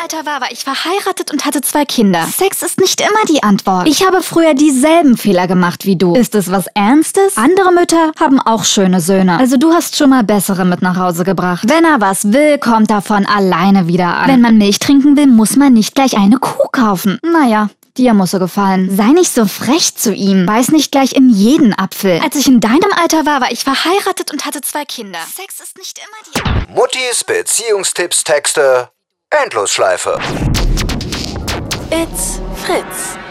Alter war, war ich verheiratet und hatte zwei Kinder. Sex ist nicht immer die Antwort. Ich habe früher dieselben Fehler gemacht wie du. Ist es was Ernstes? Andere Mütter haben auch schöne Söhne. Also du hast schon mal bessere mit nach Hause gebracht. Wenn er was will, kommt er von alleine wieder an. Wenn man Milch trinken will, muss man nicht gleich eine Kuh kaufen. Naja, Dir muss er gefallen. Sei nicht so frech zu ihm. Beiß nicht gleich in jeden Apfel. Als ich in deinem Alter war, war ich verheiratet und hatte zwei Kinder. Sex ist nicht immer die... Muttis Beziehungstipps Texte. Endlosschleife. It's Fritz.